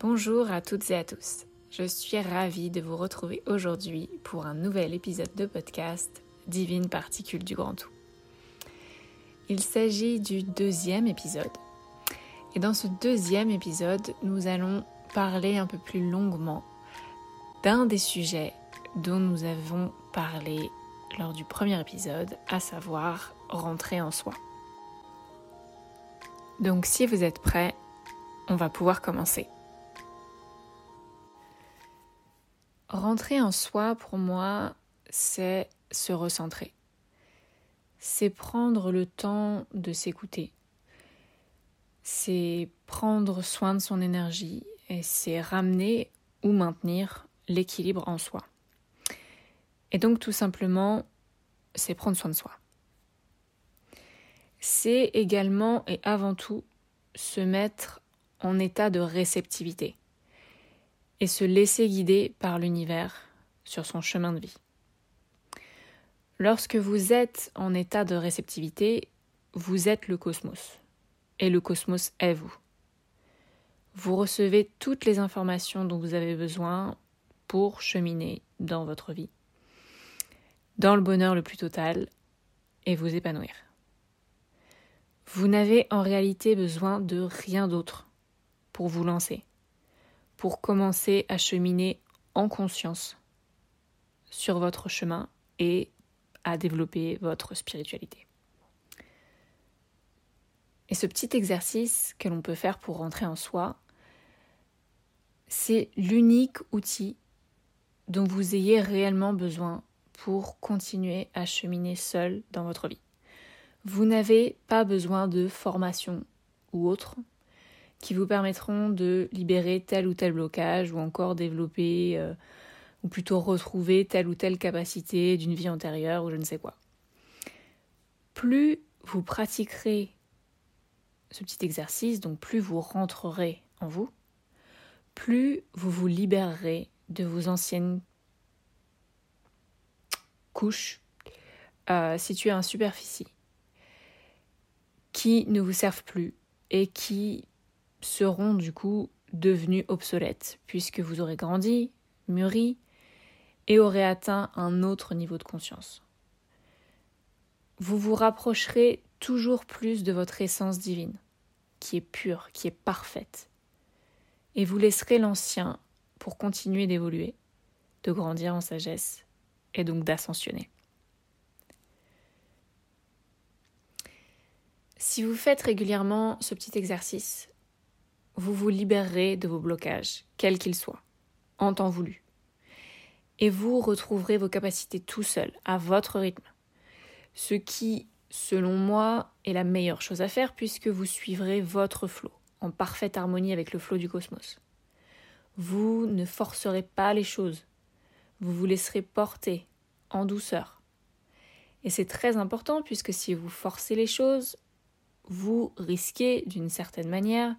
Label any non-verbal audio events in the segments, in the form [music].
Bonjour à toutes et à tous. Je suis ravie de vous retrouver aujourd'hui pour un nouvel épisode de podcast Divine Particule du Grand Tout. Il s'agit du deuxième épisode. Et dans ce deuxième épisode, nous allons parler un peu plus longuement d'un des sujets dont nous avons parlé lors du premier épisode, à savoir rentrer en soi. Donc si vous êtes prêts, on va pouvoir commencer. Rentrer en soi, pour moi, c'est se recentrer. C'est prendre le temps de s'écouter. C'est prendre soin de son énergie et c'est ramener ou maintenir l'équilibre en soi. Et donc tout simplement, c'est prendre soin de soi. C'est également et avant tout se mettre en état de réceptivité et se laisser guider par l'univers sur son chemin de vie. Lorsque vous êtes en état de réceptivité, vous êtes le cosmos et le cosmos est vous. Vous recevez toutes les informations dont vous avez besoin pour cheminer dans votre vie, dans le bonheur le plus total et vous épanouir. Vous n'avez en réalité besoin de rien d'autre pour vous lancer, pour commencer à cheminer en conscience sur votre chemin et à développer votre spiritualité. Et ce petit exercice que l'on peut faire pour rentrer en soi, c'est l'unique outil dont vous ayez réellement besoin pour continuer à cheminer seul dans votre vie. Vous n'avez pas besoin de formation ou autre qui vous permettront de libérer tel ou tel blocage ou encore développer euh, ou plutôt retrouver telle ou telle capacité d'une vie antérieure ou je ne sais quoi. Plus vous pratiquerez ce petit exercice, donc plus vous rentrerez en vous, plus vous vous libérerez de vos anciennes couches euh, situées en superficie qui ne vous servent plus et qui seront du coup devenues obsolètes puisque vous aurez grandi, mûri et aurez atteint un autre niveau de conscience. Vous vous rapprocherez toujours plus de votre essence divine, qui est pure, qui est parfaite, et vous laisserez l'ancien pour continuer d'évoluer, de grandir en sagesse et donc d'ascensionner. Si vous faites régulièrement ce petit exercice, vous vous libérerez de vos blocages, quels qu'ils soient, en temps voulu. Et vous retrouverez vos capacités tout seul, à votre rythme. Ce qui, selon moi, est la meilleure chose à faire puisque vous suivrez votre flot, en parfaite harmonie avec le flot du cosmos. Vous ne forcerez pas les choses, vous vous laisserez porter en douceur. Et c'est très important puisque si vous forcez les choses, vous risquez d'une certaine manière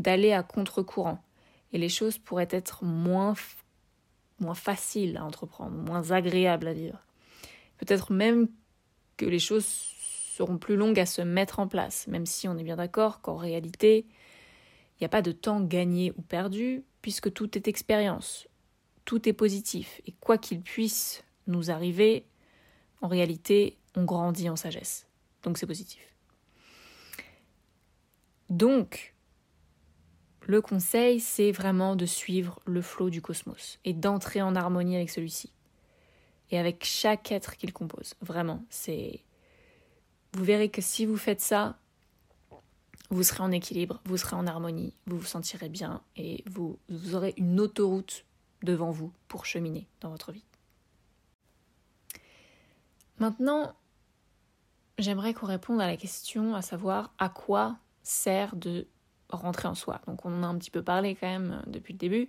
d'aller à contre-courant et les choses pourraient être moins, faciles à entreprendre, moins agréables à vivre. Peut-être même que les choses seront plus longues à se mettre en place, même si on est bien d'accord qu'en réalité, il n'y a pas de temps gagné ou perdu, puisque tout est expérience, tout est positif, et quoi qu'il puisse nous arriver, en réalité, on grandit en sagesse. Donc c'est positif. Donc, le conseil, c'est vraiment de suivre le flot du cosmos et d'entrer en harmonie avec celui-ci. Et avec chaque être qu'il compose. Vraiment, c'est. Vous verrez que si vous faites ça, vous serez en équilibre, vous serez en harmonie, vous vous sentirez bien et vous, vous aurez une autoroute devant vous pour cheminer dans votre vie. Maintenant, j'aimerais qu'on réponde à la question à savoir à quoi sert de rentrer en soi. Donc on en a un petit peu parlé quand même euh, depuis le début,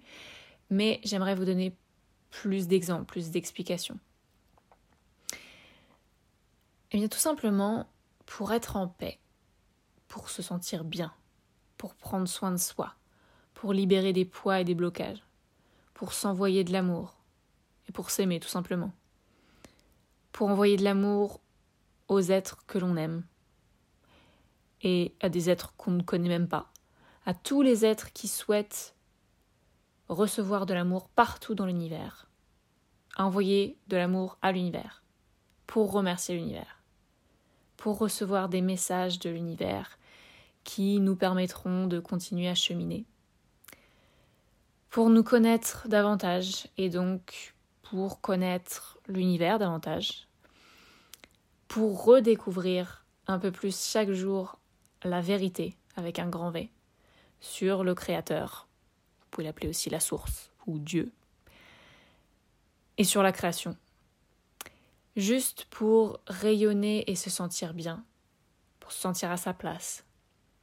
mais j'aimerais vous donner plus d'exemples, plus d'explications. Eh bien tout simplement pour être en paix, pour se sentir bien, pour prendre soin de soi, pour libérer des poids et des blocages, pour s'envoyer de l'amour et pour s'aimer tout simplement. Pour envoyer de l'amour aux êtres que l'on aime et à des êtres qu'on ne connaît même pas, à tous les êtres qui souhaitent recevoir de l'amour partout dans l'univers, envoyer de l'amour à l'univers, pour remercier l'univers, pour recevoir des messages de l'univers qui nous permettront de continuer à cheminer, pour nous connaître davantage et donc pour connaître l'univers davantage, pour redécouvrir un peu plus chaque jour la vérité avec un grand V sur le Créateur. Vous pouvez l'appeler aussi la source ou Dieu. Et sur la création. Juste pour rayonner et se sentir bien, pour se sentir à sa place,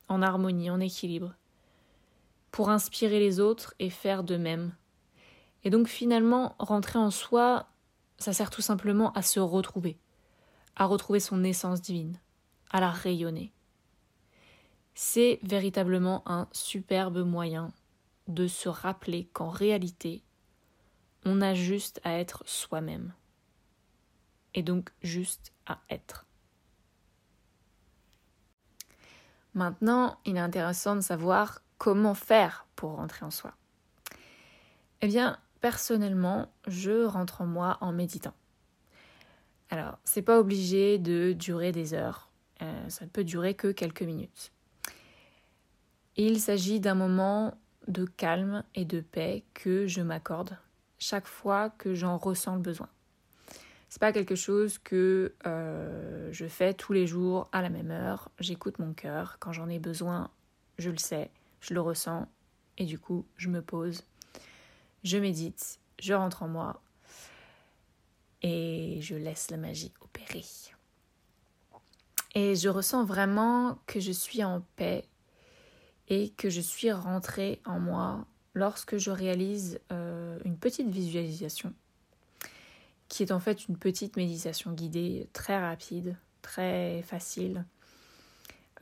en harmonie, en équilibre, pour inspirer les autres et faire de même. Et donc finalement, rentrer en soi, ça sert tout simplement à se retrouver, à retrouver son essence divine, à la rayonner c'est véritablement un superbe moyen de se rappeler qu'en réalité, on a juste à être soi-même. Et donc juste à être. Maintenant, il est intéressant de savoir comment faire pour rentrer en soi. Eh bien, personnellement, je rentre en moi en méditant. Alors, c'est pas obligé de durer des heures. Euh, ça ne peut durer que quelques minutes. Il s'agit d'un moment de calme et de paix que je m'accorde chaque fois que j'en ressens le besoin. C'est pas quelque chose que euh, je fais tous les jours à la même heure. J'écoute mon cœur. Quand j'en ai besoin, je le sais, je le ressens. Et du coup, je me pose, je médite, je rentre en moi et je laisse la magie opérer. Et je ressens vraiment que je suis en paix et que je suis rentrée en moi lorsque je réalise euh, une petite visualisation qui est en fait une petite méditation guidée très rapide, très facile,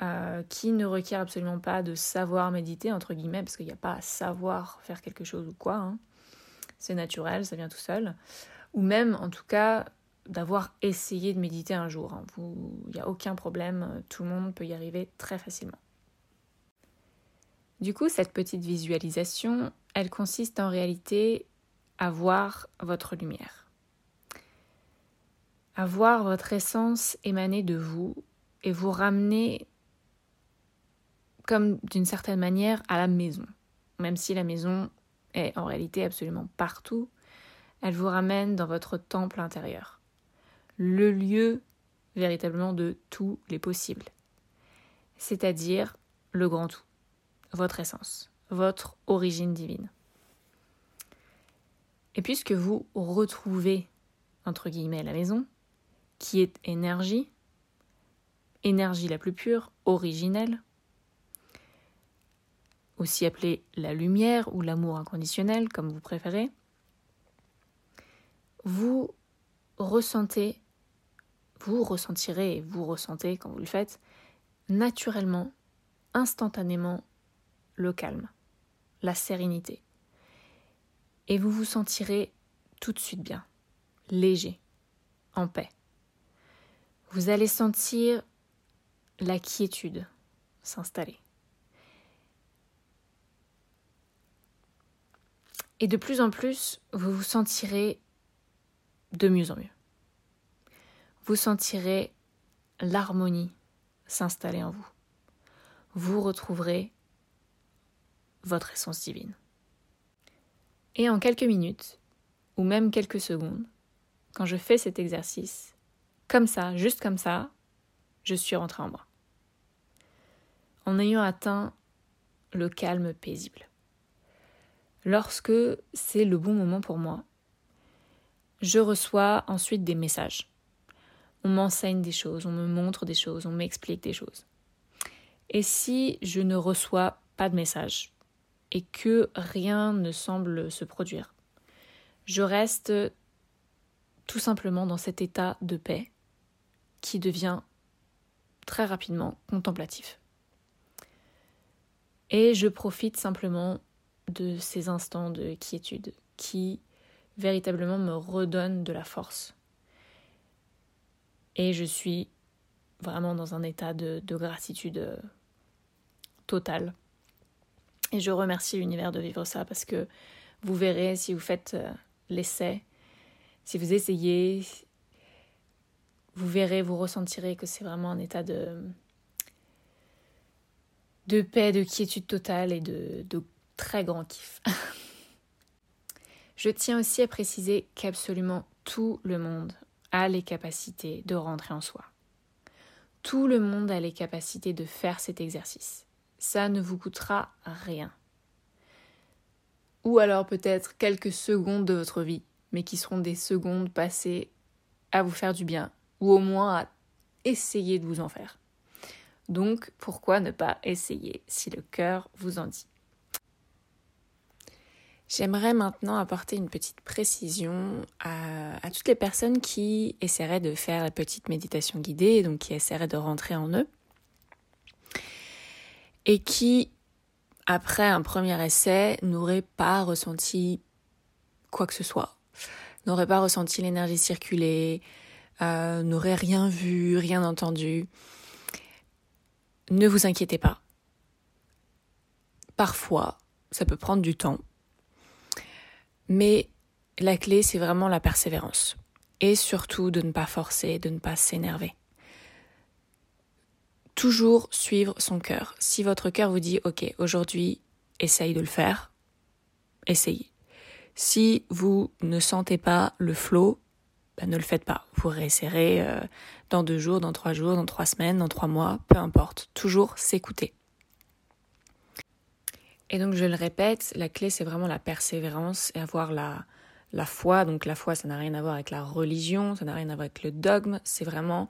euh, qui ne requiert absolument pas de savoir méditer, entre guillemets, parce qu'il n'y a pas à savoir faire quelque chose ou quoi. Hein. C'est naturel, ça vient tout seul. Ou même, en tout cas, d'avoir essayé de méditer un jour. Hein. Il n'y a aucun problème, tout le monde peut y arriver très facilement. Du coup, cette petite visualisation, elle consiste en réalité à voir votre lumière, à voir votre essence émaner de vous et vous ramener comme d'une certaine manière à la maison. Même si la maison est en réalité absolument partout, elle vous ramène dans votre temple intérieur, le lieu véritablement de tous les possibles, c'est-à-dire le grand tout votre essence, votre origine divine. Et puisque vous retrouvez, entre guillemets, la maison, qui est énergie, énergie la plus pure, originelle, aussi appelée la lumière ou l'amour inconditionnel, comme vous préférez, vous ressentez, vous ressentirez, vous ressentez quand vous le faites, naturellement, instantanément le calme, la sérénité. Et vous vous sentirez tout de suite bien, léger, en paix. Vous allez sentir la quiétude s'installer. Et de plus en plus, vous vous sentirez de mieux en mieux. Vous sentirez l'harmonie s'installer en vous. Vous retrouverez votre essence divine. Et en quelques minutes, ou même quelques secondes, quand je fais cet exercice, comme ça, juste comme ça, je suis rentrée en moi. En ayant atteint le calme paisible. Lorsque c'est le bon moment pour moi, je reçois ensuite des messages. On m'enseigne des choses, on me montre des choses, on m'explique des choses. Et si je ne reçois pas de message, et que rien ne semble se produire. Je reste tout simplement dans cet état de paix qui devient très rapidement contemplatif. Et je profite simplement de ces instants de quiétude qui véritablement me redonnent de la force. Et je suis vraiment dans un état de, de gratitude totale et je remercie l'univers de vivre ça parce que Vous verrez si vous faites euh, l'essai, si vous essayez, vous verrez, vous ressentirez que c'est vraiment un état de, de paix, de quiétude totale et de, de très grand kiff. [laughs] Je tiens aussi à préciser qu'absolument tout le monde a les capacités de rentrer en soi. Tout le monde a les capacités de faire cet exercice. Ça ne vous coûtera rien. Ou alors peut-être quelques secondes de votre vie, mais qui seront des secondes passées à vous faire du bien, ou au moins à essayer de vous en faire. Donc pourquoi ne pas essayer si le cœur vous en dit? J'aimerais maintenant apporter une petite précision à, toutes les personnes qui essaieraient de faire la petite méditation guidée, donc qui essaieraient de rentrer en eux, et qui, après un premier essai, n'auraient pas ressenti quoi que ce soit, n'auraient pas ressenti l'énergie circuler, euh, n'auraient rien vu, rien entendu. Ne vous inquiétez pas. Parfois, ça peut prendre du temps mais la clé, c'est vraiment la persévérance. Et surtout de ne pas forcer, de ne pas s'énerver. Toujours suivre son cœur. Si votre cœur vous dit, OK, aujourd'hui, essaye de le faire, essayez. Si vous ne sentez pas le flot, ben ne le faites pas. Vous réessayerez euh, dans deux jours, dans trois jours, dans trois semaines, dans trois mois, peu importe. Toujours s'écouter. Et donc je le répète, la clé c'est vraiment la persévérance et avoir la, la foi. Donc la foi ça n'a rien à voir avec la religion, ça n'a rien à voir avec le dogme, c'est vraiment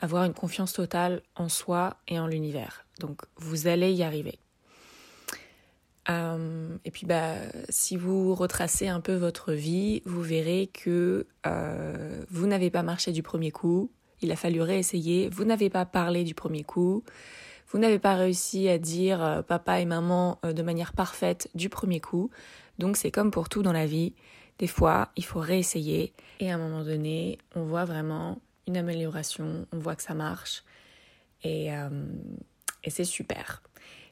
avoir une confiance totale en soi et en l'univers. Donc vous allez y arriver. Euh, et puis bah si vous retracez un peu votre vie, vous verrez que euh, vous n'avez pas marché du premier coup, il a fallu réessayer, vous n'avez pas parlé du premier coup, vous n'avez pas réussi à dire euh, papa et maman de manière parfaite du premier coup. Donc c'est comme pour tout dans la vie. Des fois, il faut réessayer et à un moment donné, on voit vraiment une amélioration, on voit que ça marche et, euh, et c'est super.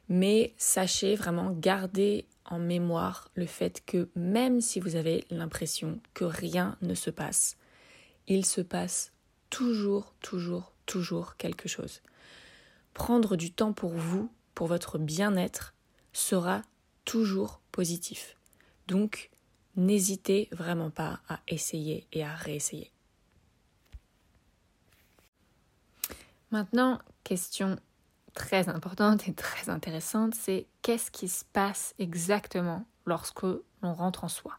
Mais sachez vraiment garder en mémoire le fait que même si vous avez l'impression que rien ne se passe, il se passe toujours, toujours, toujours quelque chose prendre du temps pour vous, pour votre bien-être, sera toujours positif. Donc, n'hésitez vraiment pas à essayer et à réessayer. Maintenant, question très importante et très intéressante, c'est qu'est-ce qui se passe exactement lorsque l'on rentre en soi?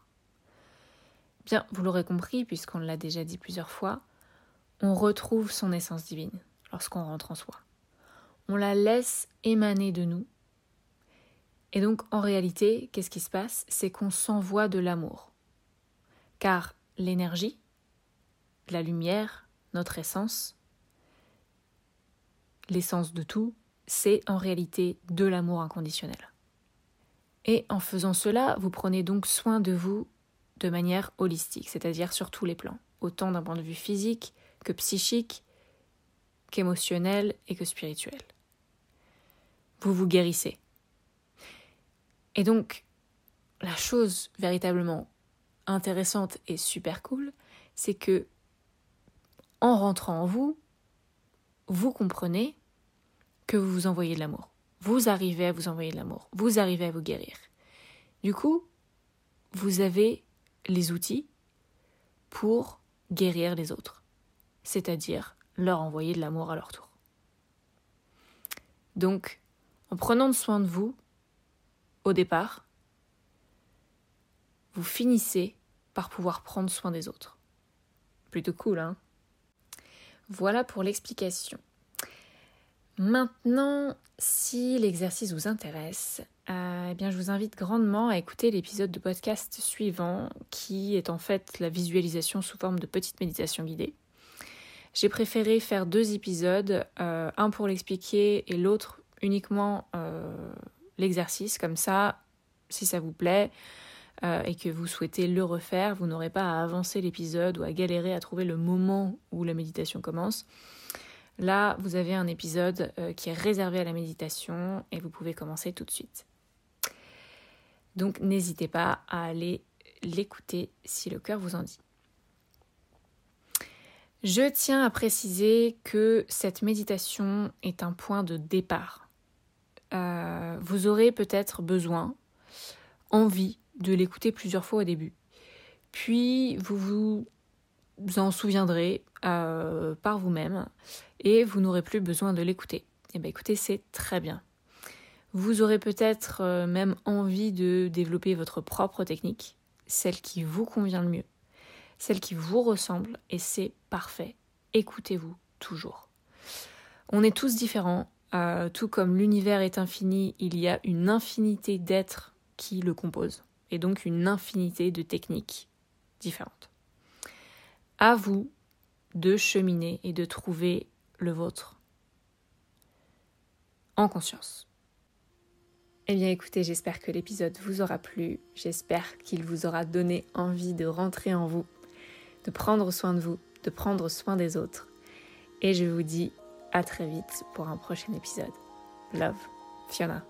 Bien, vous l'aurez compris, puisqu'on l'a déjà dit plusieurs fois, on retrouve son essence divine lorsqu'on rentre en soi on la laisse émaner de nous. Et donc en réalité, qu'est-ce qui se passe? C'est qu'on s'envoie de l'amour. Car l'énergie, la lumière, notre essence, l'essence de tout, c'est en réalité de l'amour inconditionnel. Et en faisant cela, vous prenez donc soin de vous de manière holistique, c'est-à-dire sur tous les plans, autant d'un point de vue physique que psychique, qu'émotionnel et que spirituel vous vous guérissez. Et donc, la chose véritablement intéressante et super cool, c'est que en rentrant en vous, vous comprenez vous vous envoyez de l'amour. Vous arrivez à vous envoyer de l'amour. Vous arrivez à vous guérir. Du coup, vous avez les outils pour guérir les autres, c'est-à-dire leur envoyer de l'amour à leur tour. Donc, en prenant soin de vous, au départ, vous finissez par pouvoir prendre soin des autres. Plutôt cool, hein? Voilà pour l'explication. Maintenant, si l'exercice vous intéresse, euh, eh bien, je vous invite grandement à écouter l'épisode de podcast suivant, qui est en fait la visualisation sous forme de petite méditation guidée. J'ai préféré faire deux épisodes, euh, un pour l'expliquer et l'autre uniquement euh, l'exercice, comme ça, si ça vous plaît et que vous souhaitez le refaire, vous n'aurez pas à avancer l'épisode ou à galérer à trouver le moment où la méditation commence. Là, vous avez un épisode euh, qui est réservé à la méditation et vous pouvez commencer tout de suite. Donc n'hésitez pas à aller l'écouter si le cœur vous en dit. Je tiens à préciser que cette méditation est un point de départ. Euh, vous aurez peut-être besoin, envie de l'écouter plusieurs fois au début. Puis vous vous en souviendrez euh, par vous-même et vous n'aurez plus besoin de l'écouter. Eh bien écoutez, c'est très bien. Vous aurez peut-être euh, même envie de développer votre propre technique, celle qui vous convient le mieux, celle qui vous ressemble, et c'est parfait. Écoutez-vous toujours. On est tous différents, euh, tout comme l'univers est infini, il y a une infinité d'êtres qui le composent, et donc une infinité de techniques différentes. À vous de cheminer et de trouver le vôtre en conscience. Eh bien écoutez, j'espère que l'épisode vous aura plu, j'espère qu'il vous aura donné envie de rentrer en vous, de prendre soin de vous, de prendre soin des autres. Et je vous dis à très vite pour un prochain épisode. Love, Fiona.